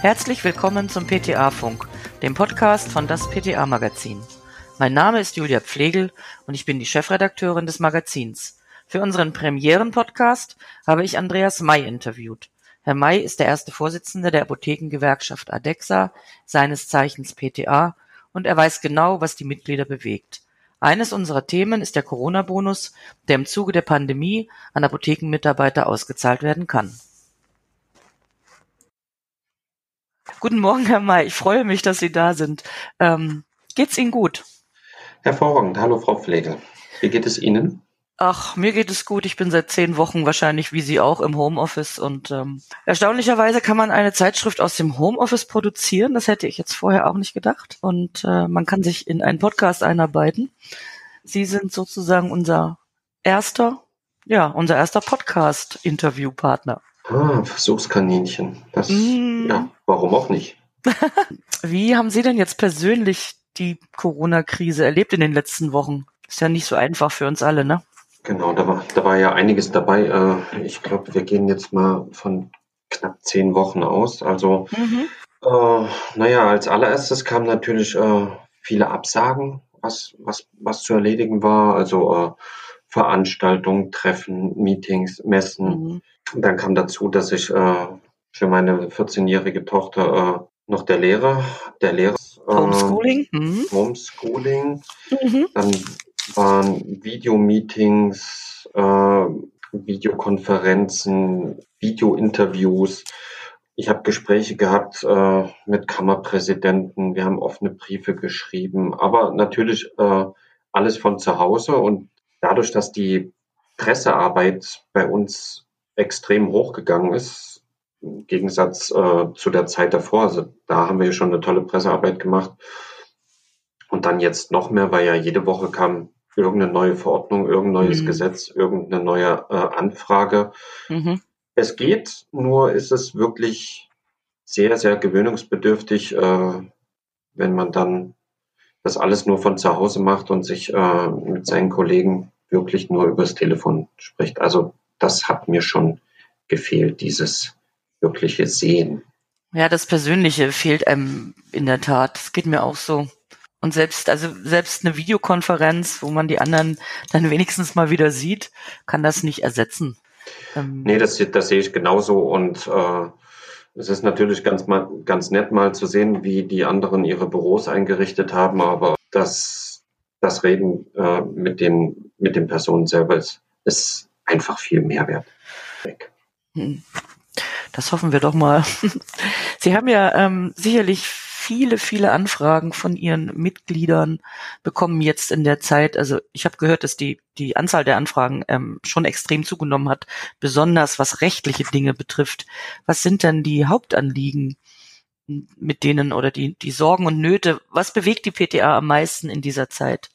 Herzlich willkommen zum PTA-Funk, dem Podcast von das PTA-Magazin. Mein Name ist Julia Pflegel und ich bin die Chefredakteurin des Magazins. Für unseren Premieren-Podcast habe ich Andreas May interviewt. Herr May ist der erste Vorsitzende der Apothekengewerkschaft ADEXA, seines Zeichens PTA, und er weiß genau, was die Mitglieder bewegt. Eines unserer Themen ist der Corona-Bonus, der im Zuge der Pandemie an Apothekenmitarbeiter ausgezahlt werden kann. Guten Morgen, Herr May. Ich freue mich, dass Sie da sind. Ähm, geht's Ihnen gut? Hervorragend. Hallo, Frau Pflege. Wie geht es Ihnen? Ach, mir geht es gut. Ich bin seit zehn Wochen wahrscheinlich wie Sie auch im Homeoffice und ähm, erstaunlicherweise kann man eine Zeitschrift aus dem Homeoffice produzieren. Das hätte ich jetzt vorher auch nicht gedacht. Und äh, man kann sich in einen Podcast einarbeiten. Sie sind sozusagen unser erster, ja, unser erster Podcast-Interviewpartner. Ah, Versuchskaninchen. Das, mm. ja, warum auch nicht? Wie haben Sie denn jetzt persönlich die Corona-Krise erlebt in den letzten Wochen? Ist ja nicht so einfach für uns alle, ne? Genau, da war, da war ja einiges dabei. Äh, ich glaube, wir gehen jetzt mal von knapp zehn Wochen aus. Also, mhm. äh, naja, als allererstes kamen natürlich äh, viele Absagen, was, was, was zu erledigen war. Also äh, Veranstaltungen, Treffen, Meetings, Messen. Mhm. Dann kam dazu, dass ich äh, für meine 14-jährige Tochter äh, noch der Lehrer, der Lehrer. Äh, Homeschooling. Mhm. Homeschooling. Mhm. Dann waren Videomeetings, äh, Videokonferenzen, Videointerviews. Ich habe Gespräche gehabt äh, mit Kammerpräsidenten, wir haben offene Briefe geschrieben, aber natürlich äh, alles von zu Hause und dadurch, dass die Pressearbeit bei uns extrem hochgegangen ist, im Gegensatz äh, zu der Zeit davor. Also da haben wir schon eine tolle Pressearbeit gemacht. Und dann jetzt noch mehr, weil ja jede Woche kam irgendeine neue Verordnung, irgendein neues mhm. Gesetz, irgendeine neue äh, Anfrage. Mhm. Es geht, nur ist es wirklich sehr, sehr gewöhnungsbedürftig, äh, wenn man dann das alles nur von zu Hause macht und sich äh, mit seinen Kollegen wirklich nur übers Telefon spricht. Also das hat mir schon gefehlt, dieses wirkliche Sehen. Ja, das Persönliche fehlt einem in der Tat. Das geht mir auch so. Und selbst, also selbst eine Videokonferenz, wo man die anderen dann wenigstens mal wieder sieht, kann das nicht ersetzen. Ähm nee, das, das sehe ich genauso. Und äh, es ist natürlich ganz, mal, ganz nett mal zu sehen, wie die anderen ihre Büros eingerichtet haben, aber das, das Reden äh, mit, den, mit den Personen selber ist, ist einfach viel Mehrwert. Weg. Hm. Das hoffen wir doch mal. Sie haben ja ähm, sicherlich viele, viele Anfragen von Ihren Mitgliedern bekommen jetzt in der Zeit. Also ich habe gehört, dass die, die Anzahl der Anfragen ähm, schon extrem zugenommen hat, besonders was rechtliche Dinge betrifft. Was sind denn die Hauptanliegen, mit denen oder die, die Sorgen und Nöte? Was bewegt die PTA am meisten in dieser Zeit?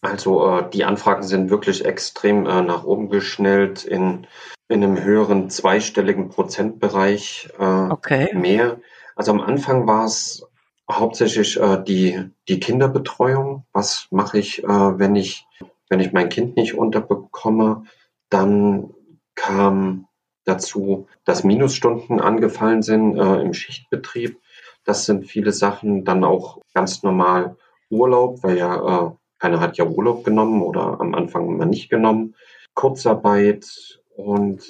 Also äh, die Anfragen sind wirklich extrem äh, nach oben geschnellt in, in einem höheren zweistelligen Prozentbereich äh, okay. mehr. Also am Anfang war es hauptsächlich äh, die, die Kinderbetreuung. Was mache ich, äh, wenn ich, wenn ich mein Kind nicht unterbekomme? Dann kam dazu, dass Minusstunden angefallen sind äh, im Schichtbetrieb. Das sind viele Sachen. Dann auch ganz normal Urlaub, weil ja äh, keiner hat ja Urlaub genommen oder am Anfang mal nicht genommen. Kurzarbeit und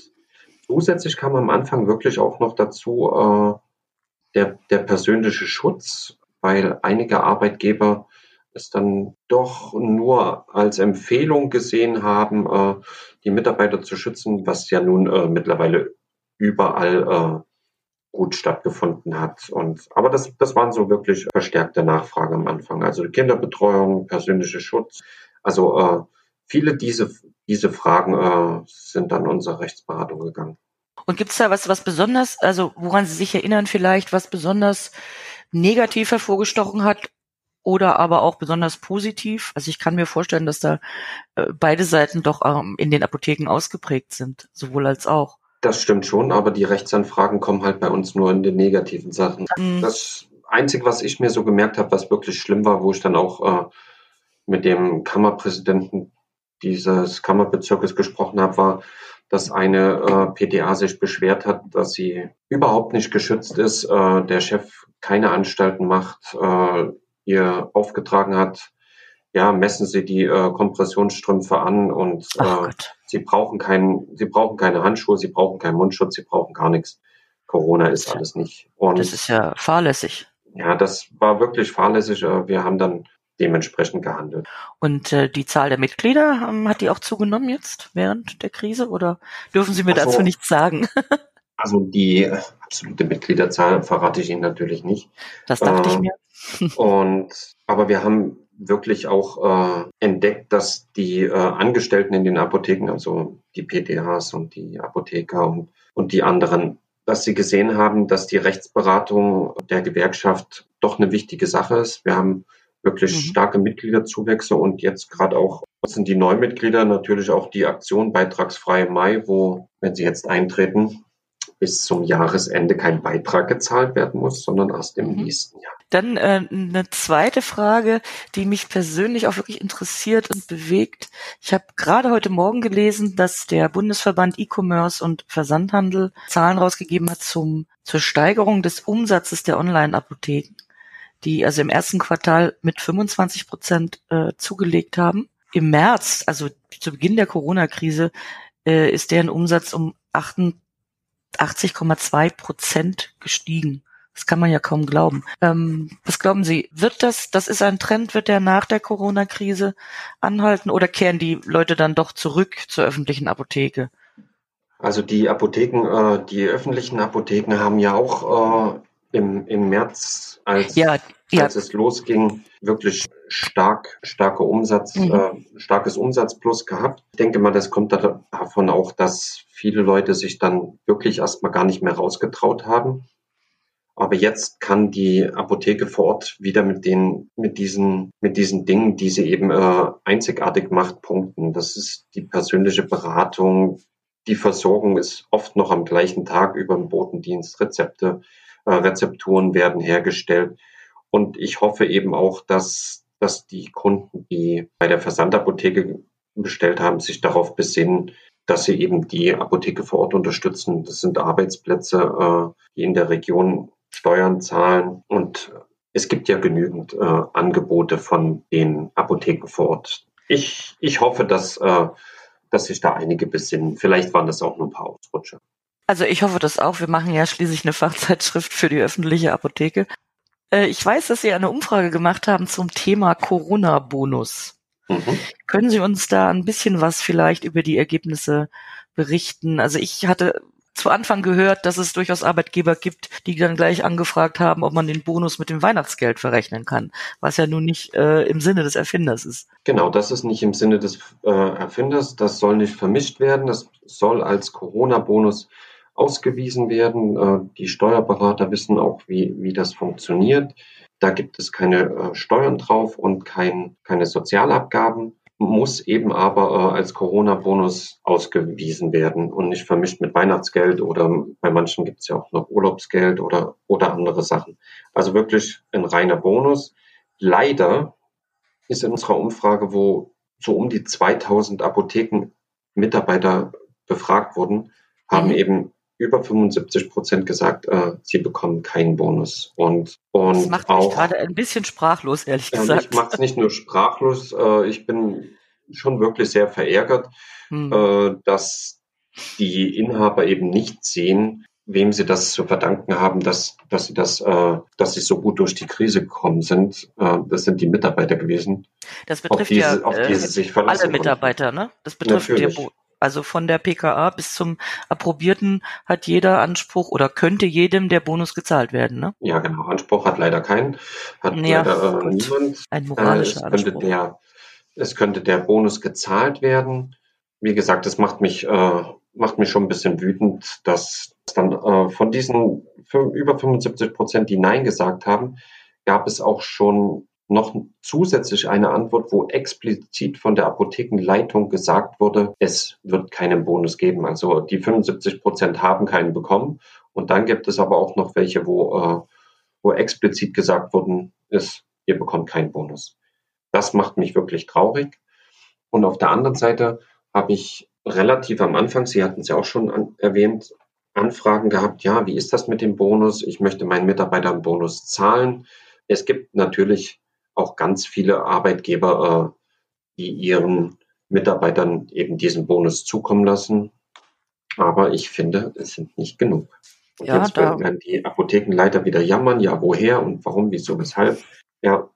zusätzlich kam am Anfang wirklich auch noch dazu, äh, der, der persönliche Schutz, weil einige Arbeitgeber es dann doch nur als Empfehlung gesehen haben, äh, die Mitarbeiter zu schützen, was ja nun äh, mittlerweile überall äh, gut stattgefunden hat. Und aber das, das waren so wirklich verstärkte Nachfragen am Anfang. Also Kinderbetreuung, persönlicher Schutz. Also äh, viele diese diese Fragen äh, sind dann unserer Rechtsberatung gegangen. Und gibt es da was, was besonders, also woran Sie sich erinnern vielleicht, was besonders negativ hervorgestochen hat oder aber auch besonders positiv? Also ich kann mir vorstellen, dass da äh, beide Seiten doch ähm, in den Apotheken ausgeprägt sind, sowohl als auch. Das stimmt schon, aber die Rechtsanfragen kommen halt bei uns nur in den negativen Sachen. Mhm. Das Einzige, was ich mir so gemerkt habe, was wirklich schlimm war, wo ich dann auch äh, mit dem Kammerpräsidenten dieses Kammerbezirkes gesprochen habe, war, dass eine äh, PTA sich beschwert hat, dass sie überhaupt nicht geschützt ist, äh, der Chef keine Anstalten macht, äh, ihr aufgetragen hat, ja, messen Sie die äh, Kompressionsstrümpfe an und äh, Sie brauchen keinen, Sie brauchen keine Handschuhe, Sie brauchen keinen Mundschutz, Sie brauchen gar nichts. Corona ist alles nicht. Und das ist ja fahrlässig. Ja, das war wirklich fahrlässig. Äh, wir haben dann dementsprechend gehandelt. Und äh, die Zahl der Mitglieder, ähm, hat die auch zugenommen jetzt während der Krise oder dürfen Sie mir also, dazu nichts sagen? also die äh, absolute Mitgliederzahl verrate ich Ihnen natürlich nicht. Das dachte äh, ich mir. und aber wir haben wirklich auch äh, entdeckt, dass die äh, Angestellten in den Apotheken, also die PTHs und die Apotheker und, und die anderen, dass sie gesehen haben, dass die Rechtsberatung der Gewerkschaft doch eine wichtige Sache ist. Wir haben wirklich mhm. starke Mitgliederzuwächse und jetzt gerade auch sind die Neumitglieder natürlich auch die Aktion Beitragsfrei Mai, wo, wenn sie jetzt eintreten, bis zum Jahresende kein Beitrag gezahlt werden muss, sondern erst im mhm. nächsten Jahr. Dann äh, eine zweite Frage, die mich persönlich auch wirklich interessiert und bewegt. Ich habe gerade heute Morgen gelesen, dass der Bundesverband E-Commerce und Versandhandel Zahlen rausgegeben hat zum zur Steigerung des Umsatzes der Online-Apotheken, die also im ersten Quartal mit 25 Prozent äh, zugelegt haben. Im März, also zu Beginn der Corona-Krise, äh, ist deren Umsatz um 88,2 Prozent gestiegen. Das kann man ja kaum glauben. Ähm, was glauben Sie, wird das, das ist ein Trend, wird der nach der Corona-Krise anhalten oder kehren die Leute dann doch zurück zur öffentlichen Apotheke? Also die Apotheken, äh, die öffentlichen Apotheken haben ja auch äh, im, im März, als, ja, ja. als es losging, wirklich stark, starke Umsatz, mhm. äh, starkes Umsatzplus gehabt. Ich denke mal, das kommt davon auch, dass viele Leute sich dann wirklich erstmal gar nicht mehr rausgetraut haben aber jetzt kann die Apotheke vor Ort wieder mit den, mit diesen, mit diesen Dingen, die sie eben äh, einzigartig macht, punkten. Das ist die persönliche Beratung. Die Versorgung ist oft noch am gleichen Tag über den Botendienst. Rezepte, Rezepturen werden hergestellt. Und ich hoffe eben auch, dass, dass die Kunden, die bei der Versandapotheke bestellt haben, sich darauf besinnen, dass sie eben die Apotheke vor Ort unterstützen. Das sind Arbeitsplätze, äh, die in der Region Steuern zahlen und es gibt ja genügend äh, Angebote von den Apotheken vor Ort. Ich, ich hoffe, dass, äh, dass sich da einige besinnen. Vielleicht waren das auch nur ein paar Ausrutsche. Also ich hoffe das auch. Wir machen ja schließlich eine Fachzeitschrift für die öffentliche Apotheke. Äh, ich weiß, dass Sie eine Umfrage gemacht haben zum Thema Corona-Bonus. Mhm. Können Sie uns da ein bisschen was vielleicht über die Ergebnisse berichten? Also ich hatte zu Anfang gehört, dass es durchaus Arbeitgeber gibt, die dann gleich angefragt haben, ob man den Bonus mit dem Weihnachtsgeld verrechnen kann, was ja nun nicht äh, im Sinne des Erfinders ist. Genau, das ist nicht im Sinne des äh, Erfinders. Das soll nicht vermischt werden. Das soll als Corona-Bonus ausgewiesen werden. Äh, die Steuerberater wissen auch, wie, wie das funktioniert. Da gibt es keine äh, Steuern drauf und kein, keine Sozialabgaben muss eben aber äh, als Corona-Bonus ausgewiesen werden und nicht vermischt mit Weihnachtsgeld oder bei manchen gibt es ja auch noch Urlaubsgeld oder, oder andere Sachen. Also wirklich ein reiner Bonus. Leider ist in unserer Umfrage, wo so um die 2000 Apotheken-Mitarbeiter befragt wurden, haben mhm. eben über 75 Prozent gesagt, äh, sie bekommen keinen Bonus. Und, und das macht auch, mich gerade ein bisschen sprachlos, ehrlich gesagt. ich mache es nicht nur sprachlos, äh, ich bin schon wirklich sehr verärgert, hm. äh, dass die Inhaber eben nicht sehen, wem sie das zu verdanken haben, dass, dass sie das, äh, dass sie so gut durch die Krise gekommen sind. Äh, das sind die Mitarbeiter gewesen. Das betrifft diese, ja auf die sie sich alle Mitarbeiter, ne? Das betrifft ja, also von der PKA bis zum Approbierten hat jeder Anspruch oder könnte jedem der Bonus gezahlt werden, ne? Ja, genau. Anspruch hat leider keinen. Hat ja, leider äh, niemand. Ein moralischer äh, Anspruch. Der, es könnte der Bonus gezahlt werden. Wie gesagt, es macht mich, äh, macht mich schon ein bisschen wütend, dass dann äh, von diesen über 75 Prozent, die Nein gesagt haben, gab es auch schon noch zusätzlich eine Antwort, wo explizit von der Apothekenleitung gesagt wurde, es wird keinen Bonus geben. Also die 75 Prozent haben keinen bekommen. Und dann gibt es aber auch noch welche, wo, äh, wo explizit gesagt worden ist, ihr bekommt keinen Bonus. Das macht mich wirklich traurig. Und auf der anderen Seite habe ich relativ am Anfang, Sie hatten es ja auch schon an, erwähnt, Anfragen gehabt, ja, wie ist das mit dem Bonus? Ich möchte meinen Mitarbeitern Bonus zahlen. Es gibt natürlich auch ganz viele Arbeitgeber, äh, die ihren Mitarbeitern eben diesen Bonus zukommen lassen. Aber ich finde, es sind nicht genug. Und ja, jetzt werden, werden die Apothekenleiter wieder jammern, ja, woher und warum, wieso, weshalb. Ja.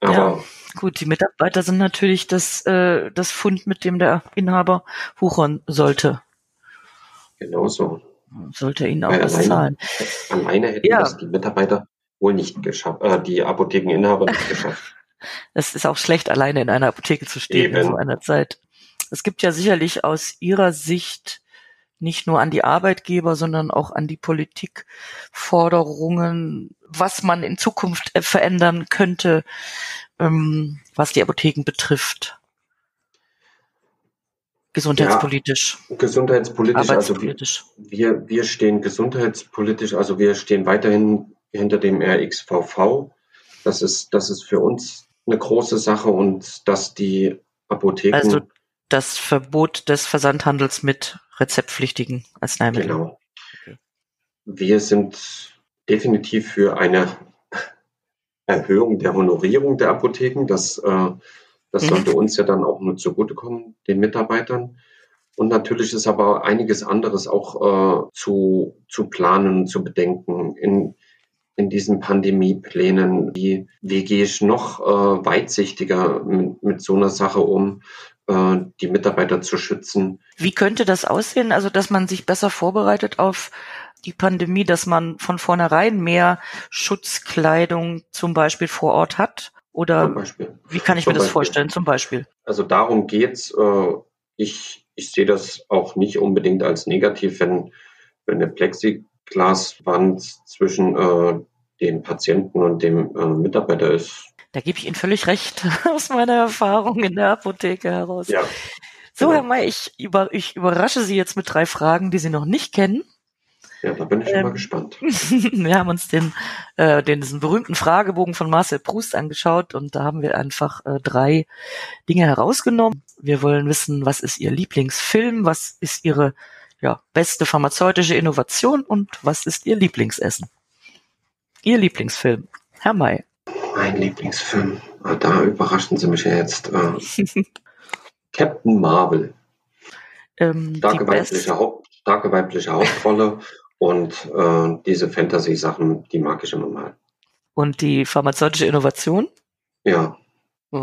Aber ja, gut, die Mitarbeiter sind natürlich das, äh, das Fund, mit dem der Inhaber wuchern sollte. Genauso. Sollte ihnen auch Weil was alleine, zahlen. Alleine hätten ja. das die Mitarbeiter wohl nicht geschafft, äh, die Apothekeninhaber nicht geschafft. Es ist auch schlecht, alleine in einer Apotheke zu stehen Eben. in so einer Zeit. Es gibt ja sicherlich aus Ihrer Sicht nicht nur an die Arbeitgeber, sondern auch an die Politik Forderungen, was man in Zukunft äh, verändern könnte, ähm, was die Apotheken betrifft. Gesundheitspolitisch. Ja, gesundheitspolitisch, also wir, wir stehen gesundheitspolitisch, also wir stehen weiterhin hinter dem RXVV. Das ist, das ist für uns eine große Sache und dass die Apotheken. Also das Verbot des Versandhandels mit rezeptpflichtigen Arzneimitteln. Genau. Okay. Wir sind definitiv für eine Erhöhung der Honorierung der Apotheken. Das, äh, das mhm. sollte uns ja dann auch nur zugutekommen, den Mitarbeitern. Und natürlich ist aber einiges anderes auch äh, zu, zu planen, zu bedenken. In, in diesen Pandemieplänen, wie, wie gehe ich noch äh, weitsichtiger mit, mit so einer Sache um? Äh, die Mitarbeiter zu schützen. Wie könnte das aussehen? Also, dass man sich besser vorbereitet auf die Pandemie, dass man von vornherein mehr Schutzkleidung zum Beispiel vor Ort hat? Oder wie kann ich zum mir das Beispiel. vorstellen, zum Beispiel? Also darum geht's. Äh, ich, ich sehe das auch nicht unbedingt als negativ, wenn, wenn eine Plexiglaswand zwischen äh, dem Patienten und dem äh, Mitarbeiter ist. Da gebe ich Ihnen völlig recht aus meiner Erfahrung in der Apotheke heraus. Ja. So, genau. Herr May, ich, über, ich überrasche Sie jetzt mit drei Fragen, die Sie noch nicht kennen. Ja, da bin ich ähm, mal gespannt. wir haben uns den, äh, den diesen berühmten Fragebogen von Marcel Proust angeschaut und da haben wir einfach äh, drei Dinge herausgenommen. Wir wollen wissen, was ist Ihr Lieblingsfilm, was ist Ihre ja, beste pharmazeutische Innovation und was ist Ihr Lieblingsessen? Ihr Lieblingsfilm, Herr May. Mein Lieblingsfilm. Ah, da überraschen Sie mich ja jetzt. Äh, Captain Marvel. Ähm, starke, weibliche Haupt, starke weibliche Hauptrolle und äh, diese Fantasy-Sachen, die mag ich immer mal. Und die pharmazeutische Innovation? Ja.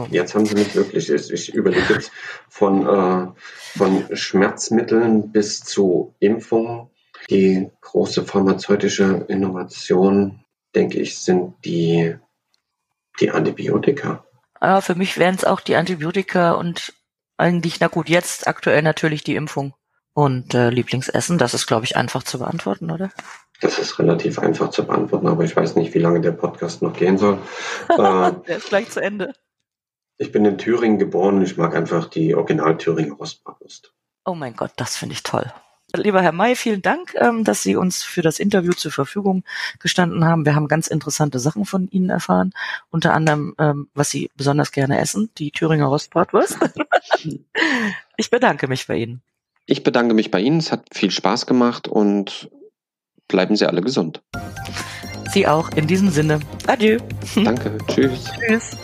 Jetzt haben Sie mich wirklich, ich, ich überlege jetzt von, äh, von Schmerzmitteln bis zu Impfungen. Die große pharmazeutische Innovation, denke ich, sind die die Antibiotika. Ja, für mich wären es auch die Antibiotika und eigentlich, na gut, jetzt aktuell natürlich die Impfung. Und äh, Lieblingsessen, das ist, glaube ich, einfach zu beantworten, oder? Das ist relativ einfach zu beantworten, aber ich weiß nicht, wie lange der Podcast noch gehen soll. äh, der ist gleich zu Ende. Ich bin in Thüringen geboren und ich mag einfach die Original Thüringer Rostbratwurst. Oh mein Gott, das finde ich toll. Lieber Herr May, vielen Dank, ähm, dass Sie uns für das Interview zur Verfügung gestanden haben. Wir haben ganz interessante Sachen von Ihnen erfahren, unter anderem, ähm, was Sie besonders gerne essen, die Thüringer Rostbratwurst. ich bedanke mich bei Ihnen. Ich bedanke mich bei Ihnen. Es hat viel Spaß gemacht und bleiben Sie alle gesund. Sie auch. In diesem Sinne. Adieu. Danke. Tschüss. Tschüss.